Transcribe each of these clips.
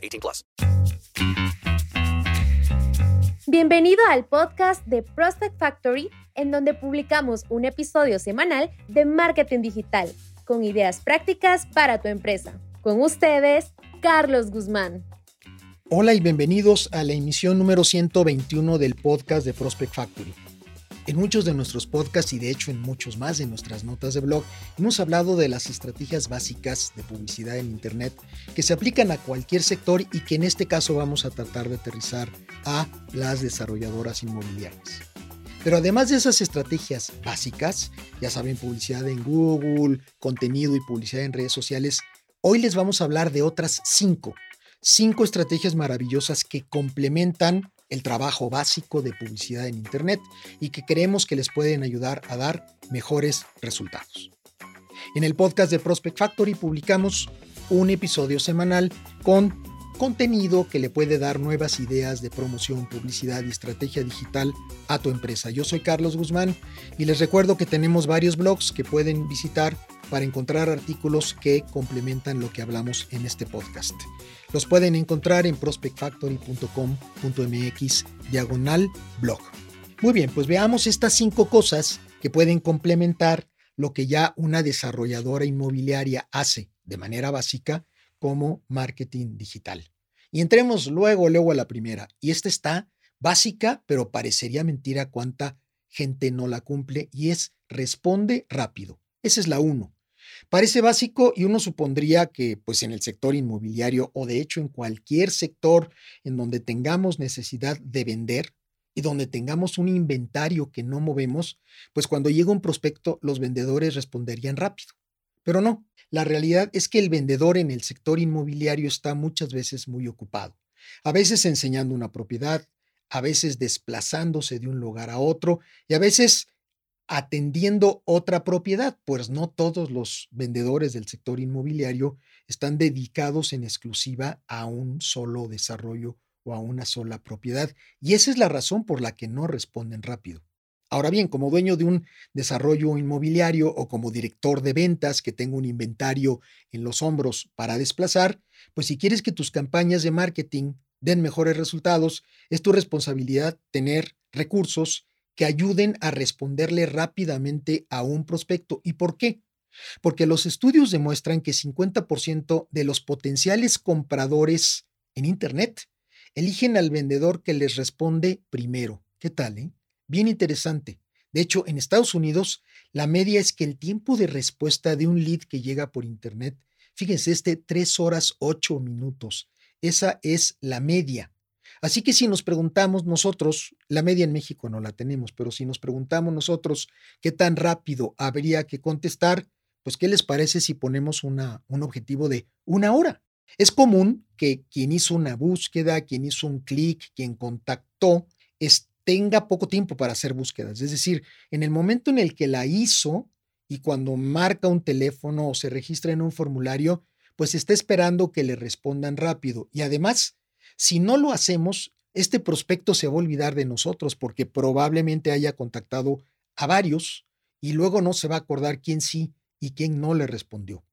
18 plus. Bienvenido al podcast de Prospect Factory, en donde publicamos un episodio semanal de marketing digital con ideas prácticas para tu empresa. Con ustedes, Carlos Guzmán. Hola y bienvenidos a la emisión número 121 del podcast de Prospect Factory. En muchos de nuestros podcasts y de hecho en muchos más de nuestras notas de blog hemos hablado de las estrategias básicas de publicidad en Internet que se aplican a cualquier sector y que en este caso vamos a tratar de aterrizar a las desarrolladoras inmobiliarias. Pero además de esas estrategias básicas, ya saben, publicidad en Google, contenido y publicidad en redes sociales, hoy les vamos a hablar de otras cinco. Cinco estrategias maravillosas que complementan el trabajo básico de publicidad en Internet y que creemos que les pueden ayudar a dar mejores resultados. En el podcast de Prospect Factory publicamos un episodio semanal con contenido que le puede dar nuevas ideas de promoción, publicidad y estrategia digital a tu empresa. Yo soy Carlos Guzmán y les recuerdo que tenemos varios blogs que pueden visitar para encontrar artículos que complementan lo que hablamos en este podcast. Los pueden encontrar en prospectfactory.com.mx diagonal blog. Muy bien, pues veamos estas cinco cosas que pueden complementar lo que ya una desarrolladora inmobiliaria hace de manera básica como marketing digital. Y entremos luego, luego a la primera. Y esta está básica, pero parecería mentira cuánta gente no la cumple y es responde rápido. Esa es la uno. Parece básico y uno supondría que pues en el sector inmobiliario o de hecho en cualquier sector en donde tengamos necesidad de vender y donde tengamos un inventario que no movemos, pues cuando llega un prospecto los vendedores responderían rápido. Pero no, la realidad es que el vendedor en el sector inmobiliario está muchas veces muy ocupado, a veces enseñando una propiedad, a veces desplazándose de un lugar a otro y a veces atendiendo otra propiedad, pues no todos los vendedores del sector inmobiliario están dedicados en exclusiva a un solo desarrollo o a una sola propiedad. Y esa es la razón por la que no responden rápido. Ahora bien, como dueño de un desarrollo inmobiliario o como director de ventas que tengo un inventario en los hombros para desplazar, pues si quieres que tus campañas de marketing den mejores resultados, es tu responsabilidad tener recursos que ayuden a responderle rápidamente a un prospecto. ¿Y por qué? Porque los estudios demuestran que 50% de los potenciales compradores en Internet eligen al vendedor que les responde primero. ¿Qué tal? Eh? Bien interesante. De hecho, en Estados Unidos, la media es que el tiempo de respuesta de un lead que llega por Internet, fíjense, es de 3 horas 8 minutos. Esa es la media. Así que si nos preguntamos nosotros, la media en México no la tenemos, pero si nos preguntamos nosotros qué tan rápido habría que contestar, pues ¿qué les parece si ponemos una, un objetivo de una hora? Es común que quien hizo una búsqueda, quien hizo un clic, quien contactó, tenga poco tiempo para hacer búsquedas. Es decir, en el momento en el que la hizo y cuando marca un teléfono o se registra en un formulario, pues está esperando que le respondan rápido. Y además, si no lo hacemos, este prospecto se va a olvidar de nosotros porque probablemente haya contactado a varios y luego no se va a acordar quién sí y quién no le respondió.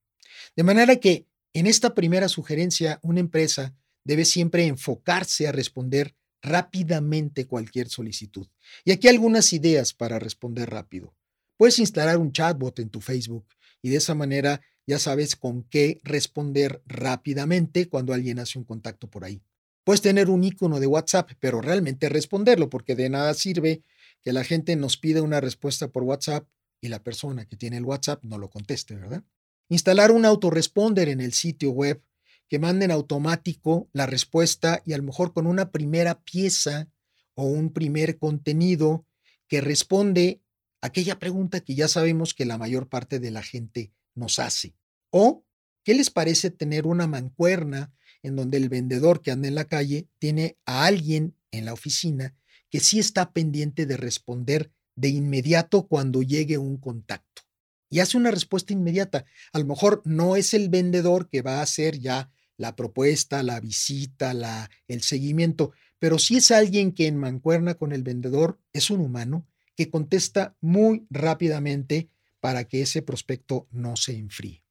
De manera que en esta primera sugerencia, una empresa debe siempre enfocarse a responder rápidamente cualquier solicitud. Y aquí algunas ideas para responder rápido. Puedes instalar un chatbot en tu Facebook y de esa manera ya sabes con qué responder rápidamente cuando alguien hace un contacto por ahí. Puedes tener un icono de WhatsApp, pero realmente responderlo, porque de nada sirve que la gente nos pida una respuesta por WhatsApp y la persona que tiene el WhatsApp no lo conteste, ¿verdad? Instalar un autoresponder en el sitio web que mande en automático la respuesta y a lo mejor con una primera pieza o un primer contenido que responde aquella pregunta que ya sabemos que la mayor parte de la gente nos hace. O, ¿qué les parece tener una mancuerna en donde el vendedor que anda en la calle tiene a alguien en la oficina que sí está pendiente de responder de inmediato cuando llegue un contacto. Y hace una respuesta inmediata. A lo mejor no es el vendedor que va a hacer ya la propuesta, la visita, la, el seguimiento, pero sí es alguien que en mancuerna con el vendedor es un humano que contesta muy rápidamente para que ese prospecto no se enfríe.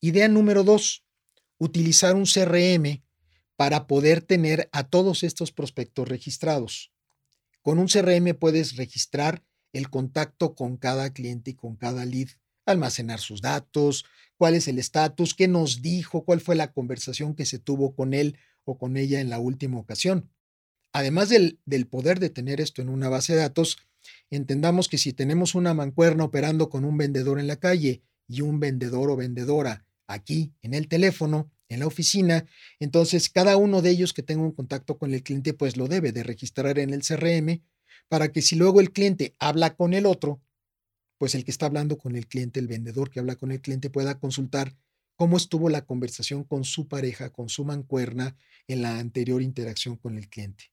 Idea número dos, utilizar un CRM para poder tener a todos estos prospectos registrados. Con un CRM puedes registrar el contacto con cada cliente y con cada lead, almacenar sus datos, cuál es el estatus, qué nos dijo, cuál fue la conversación que se tuvo con él o con ella en la última ocasión. Además del, del poder de tener esto en una base de datos, entendamos que si tenemos una mancuerna operando con un vendedor en la calle y un vendedor o vendedora aquí en el teléfono, en la oficina, entonces cada uno de ellos que tenga un contacto con el cliente, pues lo debe de registrar en el CRM para que si luego el cliente habla con el otro, pues el que está hablando con el cliente, el vendedor que habla con el cliente, pueda consultar cómo estuvo la conversación con su pareja, con su mancuerna en la anterior interacción con el cliente.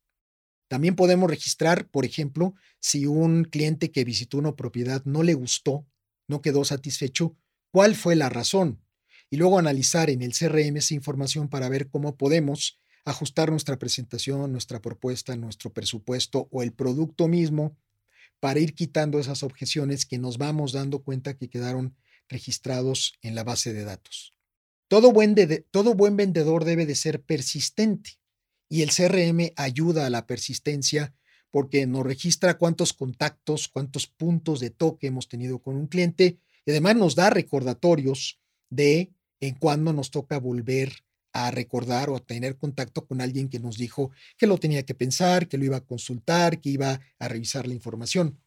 También podemos registrar, por ejemplo, si un cliente que visitó una propiedad no le gustó, no quedó satisfecho, cuál fue la razón. Y luego analizar en el CRM esa información para ver cómo podemos ajustar nuestra presentación, nuestra propuesta, nuestro presupuesto o el producto mismo para ir quitando esas objeciones que nos vamos dando cuenta que quedaron registrados en la base de datos. Todo buen, todo buen vendedor debe de ser persistente y el CRM ayuda a la persistencia porque nos registra cuántos contactos, cuántos puntos de toque hemos tenido con un cliente y además nos da recordatorios de en cuándo nos toca volver a recordar o a tener contacto con alguien que nos dijo que lo tenía que pensar, que lo iba a consultar, que iba a revisar la información.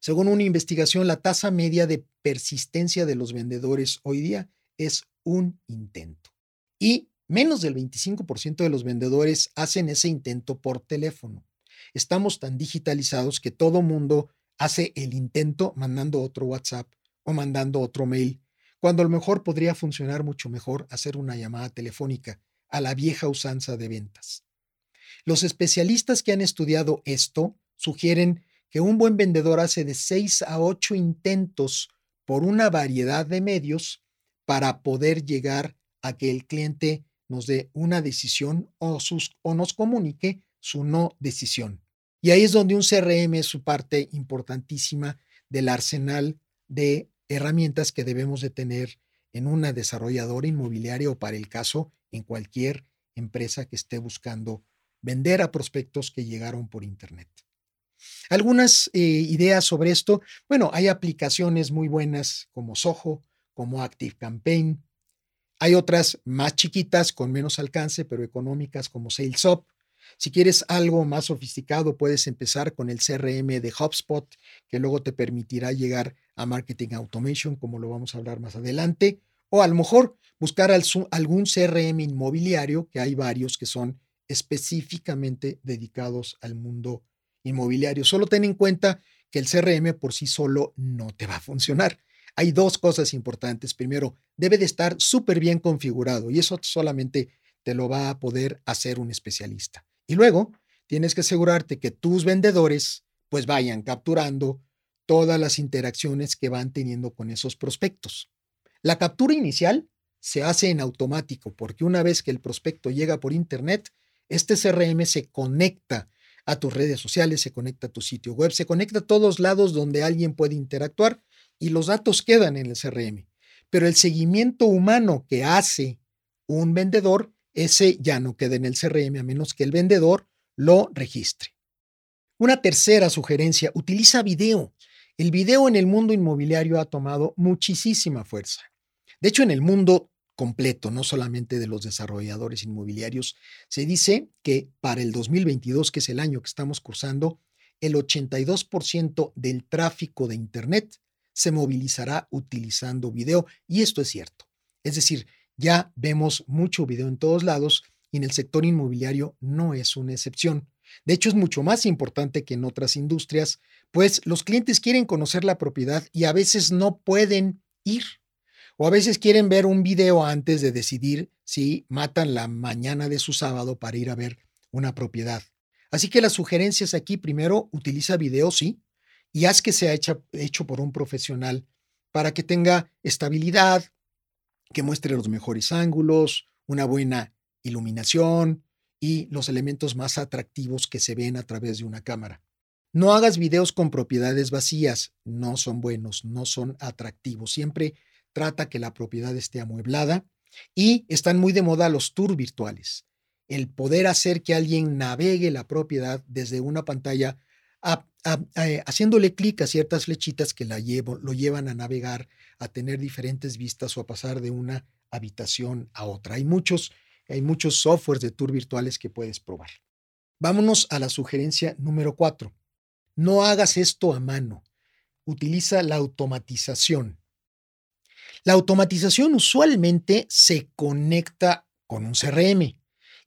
Según una investigación, la tasa media de persistencia de los vendedores hoy día es un intento. Y menos del 25% de los vendedores hacen ese intento por teléfono. Estamos tan digitalizados que todo mundo hace el intento mandando otro WhatsApp o mandando otro mail cuando a lo mejor podría funcionar mucho mejor hacer una llamada telefónica a la vieja usanza de ventas. Los especialistas que han estudiado esto sugieren que un buen vendedor hace de 6 a 8 intentos por una variedad de medios para poder llegar a que el cliente nos dé una decisión o, o nos comunique su no decisión. Y ahí es donde un CRM es su parte importantísima del arsenal de herramientas que debemos de tener en una desarrolladora inmobiliaria o para el caso en cualquier empresa que esté buscando vender a prospectos que llegaron por Internet. Algunas eh, ideas sobre esto. Bueno, hay aplicaciones muy buenas como Soho, como Active Campaign. Hay otras más chiquitas con menos alcance, pero económicas como SalesUp. Si quieres algo más sofisticado, puedes empezar con el CRM de HubSpot, que luego te permitirá llegar a Marketing Automation, como lo vamos a hablar más adelante, o a lo mejor buscar algún CRM inmobiliario, que hay varios que son específicamente dedicados al mundo inmobiliario. Solo ten en cuenta que el CRM por sí solo no te va a funcionar. Hay dos cosas importantes. Primero, debe de estar súper bien configurado y eso solamente te lo va a poder hacer un especialista. Y luego, tienes que asegurarte que tus vendedores pues vayan capturando todas las interacciones que van teniendo con esos prospectos. La captura inicial se hace en automático porque una vez que el prospecto llega por Internet, este CRM se conecta a tus redes sociales, se conecta a tu sitio web, se conecta a todos lados donde alguien puede interactuar y los datos quedan en el CRM. Pero el seguimiento humano que hace un vendedor ese ya no queda en el CRM a menos que el vendedor lo registre. Una tercera sugerencia, utiliza video. El video en el mundo inmobiliario ha tomado muchísima fuerza. De hecho, en el mundo completo, no solamente de los desarrolladores inmobiliarios, se dice que para el 2022, que es el año que estamos cursando, el 82% del tráfico de Internet se movilizará utilizando video. Y esto es cierto. Es decir, ya vemos mucho video en todos lados y en el sector inmobiliario no es una excepción. De hecho, es mucho más importante que en otras industrias, pues los clientes quieren conocer la propiedad y a veces no pueden ir O a veces quieren ver un video antes de decidir si matan la mañana de su sábado para ir a ver una propiedad. Así que las sugerencias aquí, primero, utiliza video, sí, y haz que sea hecho por un profesional para que tenga estabilidad, que muestre los mejores ángulos, una buena iluminación y los elementos más atractivos que se ven a través de una cámara. No hagas videos con propiedades vacías, no son buenos, no son atractivos. Siempre trata que la propiedad esté amueblada y están muy de moda los tours virtuales. El poder hacer que alguien navegue la propiedad desde una pantalla eh, haciéndole clic a ciertas flechitas que la lo llevan a navegar, a tener diferentes vistas o a pasar de una habitación a otra. Hay muchos, hay muchos softwares de tour virtuales que puedes probar. Vámonos a la sugerencia número cuatro. No hagas esto a mano. Utiliza la automatización. La automatización usualmente se conecta con un CRM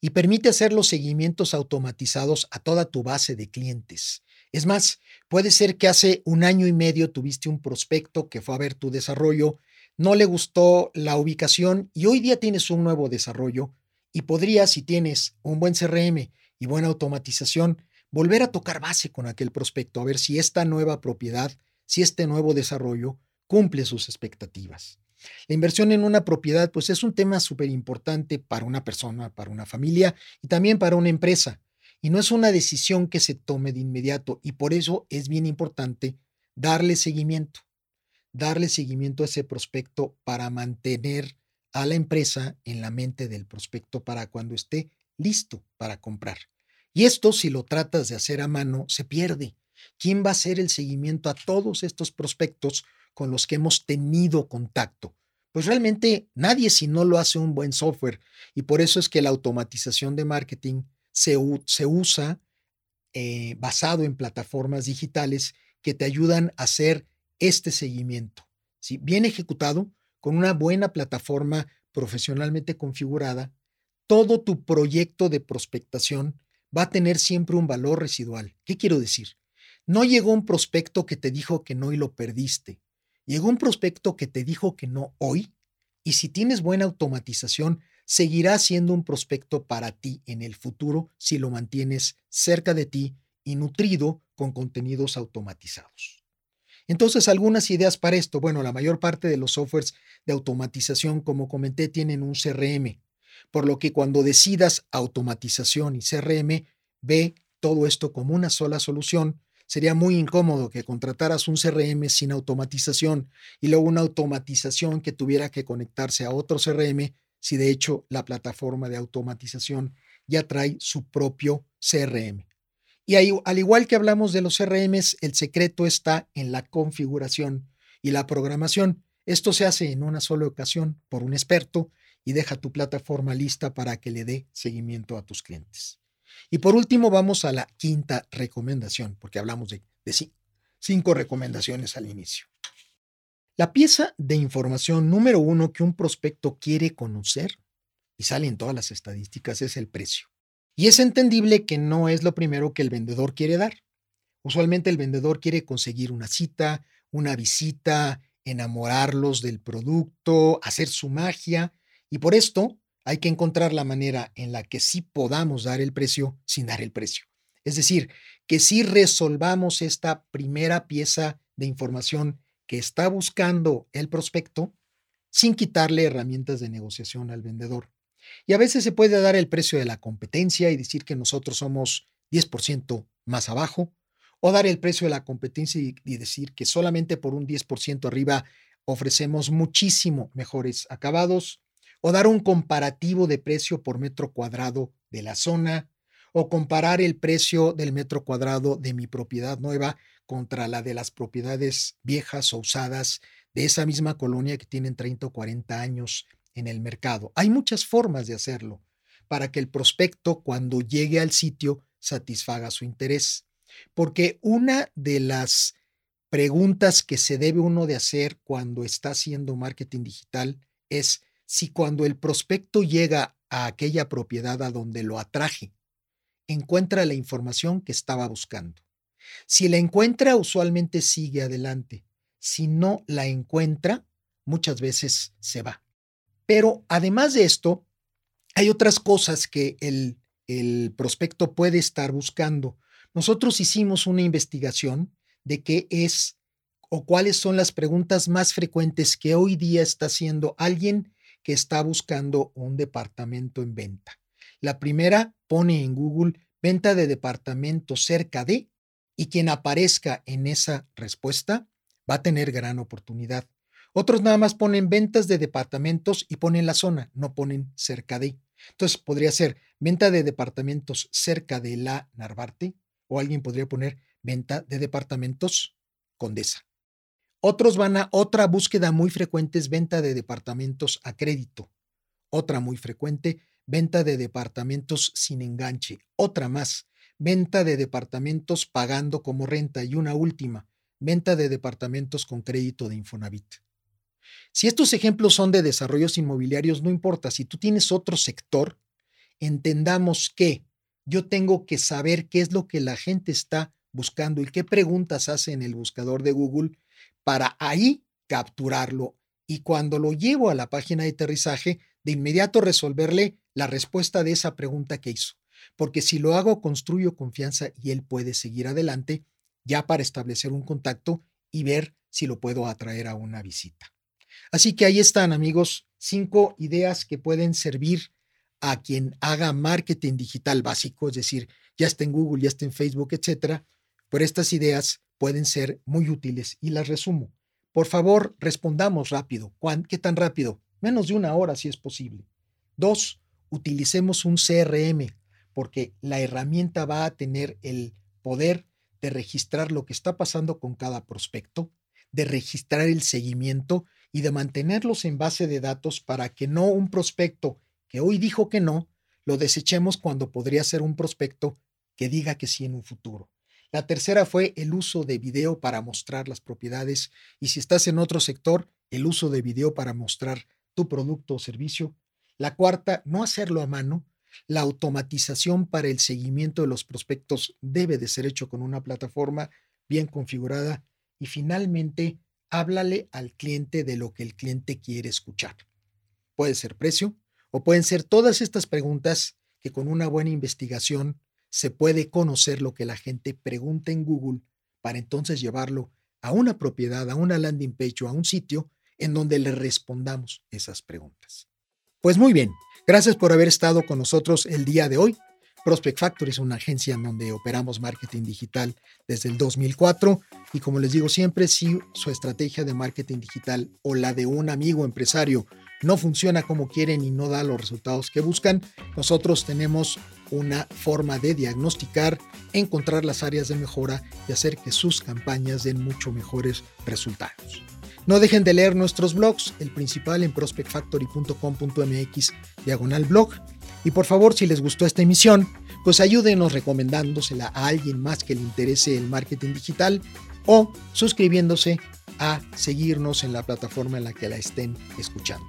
y permite hacer los seguimientos automatizados a toda tu base de clientes. Es más, puede ser que hace un año y medio tuviste un prospecto que fue a ver tu desarrollo, no le gustó la ubicación y hoy día tienes un nuevo desarrollo y podrías, si tienes un buen CRM y buena automatización, volver a tocar base con aquel prospecto a ver si esta nueva propiedad, si este nuevo desarrollo cumple sus expectativas. La inversión en una propiedad, pues es un tema súper importante para una persona, para una familia y también para una empresa. Y no es una decisión que se tome de inmediato y por eso es bien importante darle seguimiento, darle seguimiento a ese prospecto para mantener a la empresa en la mente del prospecto para cuando esté listo para comprar. Y esto, si lo tratas de hacer a mano, se pierde. ¿Quién va a hacer el seguimiento a todos estos prospectos con los que hemos tenido contacto? Pues realmente nadie si no lo hace un buen software. Y por eso es que la automatización de marketing se, usa eh, basado en plataformas digitales que te ayudan a hacer este seguimiento. ¿sí? Bien ejecutado, con una buena plataforma profesionalmente configurada, todo tu proyecto de prospectación va a tener siempre un valor residual. ¿Qué quiero decir? No llegó un prospecto que te dijo que no y lo perdiste. Llegó un prospecto que te dijo que no hoy y si tienes buena automatización, seguirá siendo un prospecto para ti en el futuro si lo mantienes cerca de ti y nutrido con contenidos automatizados. Entonces, algunas ideas para esto. Bueno, la mayor parte de los softwares de automatización, como comenté, tienen un CRM, por lo que cuando decidas automatización y CRM, ve todo esto como una sola solución. Sería muy incómodo que contrataras un CRM sin automatización y luego una automatización que tuviera que conectarse a otro CRM si de hecho la plataforma de automatización ya trae su propio CRM. Y ahí, al igual que hablamos de los CRMs, el secreto está en la configuración y la programación. Esto se hace en una sola ocasión por un experto y deja tu plataforma lista para que le dé seguimiento a tus clientes. Y por último, vamos a la quinta recomendación, porque hablamos de, de cinco recomendaciones al inicio. La pieza de información número uno que un prospecto quiere conocer, y sale en todas las estadísticas, es el precio. Y es entendible que no es lo primero que el vendedor quiere dar. Usualmente el vendedor quiere conseguir una cita, una visita, enamorarlos del producto, hacer su magia, y por esto hay que encontrar la manera en la que sí podamos dar el precio sin dar el precio. Es decir, que sí resolvamos esta primera pieza de información que está buscando el prospecto sin quitarle herramientas de negociación al vendedor. Y a veces se puede dar el precio de la competencia y decir que nosotros somos 10% más abajo, o dar el precio de la competencia y, decir que solamente por un 10% arriba ofrecemos muchísimo mejores acabados, o dar un comparativo de precio por metro cuadrado de la zona, o comparar el precio del metro cuadrado de mi propiedad nueva contra la de las propiedades viejas o usadas de esa misma colonia que tienen 30 o 40 años en el mercado. Hay muchas formas de hacerlo para que el prospecto cuando llegue al sitio satisfaga su interés. Porque una de las preguntas que se debe uno de hacer cuando está haciendo marketing digital es si cuando el prospecto llega a aquella propiedad a donde lo atraje, encuentra la información que estaba buscando. Si la encuentra, usualmente sigue adelante. Si no la encuentra, muchas veces se va. Pero además de esto, hay otras cosas que el, el prospecto puede estar buscando. Nosotros hicimos una investigación de qué es o cuáles son las preguntas más frecuentes que hoy día está haciendo alguien que está buscando un departamento en venta. La primera pone en Google venta de departamento cerca de y quien aparezca en esa respuesta va a tener gran oportunidad. Otros nada más ponen ventas de departamentos y ponen la zona, no ponen cerca de. Entonces podría ser venta de departamentos cerca de la Narvarte o alguien podría poner venta de departamentos Condesa. Otros van a otra búsqueda muy frecuente es venta de departamentos a crédito. Otra muy frecuente, venta de departamentos sin enganche. Otra más, venta de departamentos pagando como renta. Y una última, venta de departamentos con crédito de Infonavit. Si estos ejemplos son de desarrollos inmobiliarios, no importa. Si tú tienes otro sector, entendamos que yo tengo que saber qué es lo que la gente está buscando y qué preguntas hace en el buscador de Google para ahí capturarlo y cuando lo llevo a la página de aterrizaje, de inmediato resolverle la respuesta de esa pregunta que hizo. Porque si lo hago, construyo confianza y él puede seguir adelante ya para establecer un contacto y ver si lo puedo atraer a una visita. Así que ahí están, amigos, cinco ideas que pueden servir a quien haga marketing digital básico, es decir, ya está en Google, ya está en Facebook, etcétera. Pero estas ideas pueden ser muy útiles y las resumo. Por favor, respondamos rápido. ¿Qué tan rápido? Menos de una hora si es posible. Dos, utilicemos un CRM porque la herramienta va a tener el poder de registrar lo que está pasando con cada prospecto, de registrar el seguimiento y de mantenerlos en base de datos para que no un prospecto que hoy dijo que no, lo desechemos cuando podría ser un prospecto que diga que sí en un futuro. La tercera fue el uso de video para mostrar las propiedades y si estás en otro sector, el uso de video para mostrar tu producto o servicio. La cuarta, no hacerlo a mano. La automatización para el seguimiento de los prospectos debe de ser hecho con una plataforma bien configurada. Y finalmente, háblale al cliente de lo que el cliente quiere escuchar. Puede ser precio o pueden ser todas estas preguntas que con una buena investigación se puede conocer lo que la gente pregunta en Google para entonces llevarlo a una propiedad, a una landing page o a un sitio en donde le respondamos esas preguntas. Pues muy bien, gracias por haber estado con nosotros el día de hoy. Prospect Factory es una agencia en donde operamos marketing digital desde el 2004 y como les digo siempre, si su estrategia de marketing digital o la de un amigo empresario no funciona como quieren y no da los resultados que buscan, nosotros tenemos una forma de diagnosticar, encontrar las áreas de mejora y hacer que sus campañas den mucho mejores resultados. No dejen de leer nuestros blogs, el principal en prospectfactory.com.mx diagonal blog. Y por favor, si les gustó esta emisión, pues ayúdenos recomendándosela a alguien más que le interese el marketing digital o suscribiéndose a seguirnos en la plataforma en la que la estén escuchando.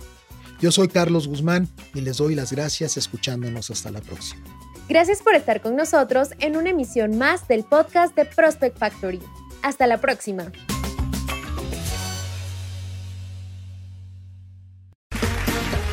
Yo soy Carlos Guzmán y les doy las gracias escuchándonos hasta la próxima. Gracias por estar con nosotros en una emisión más del podcast de Prospect Factory. Hasta la próxima.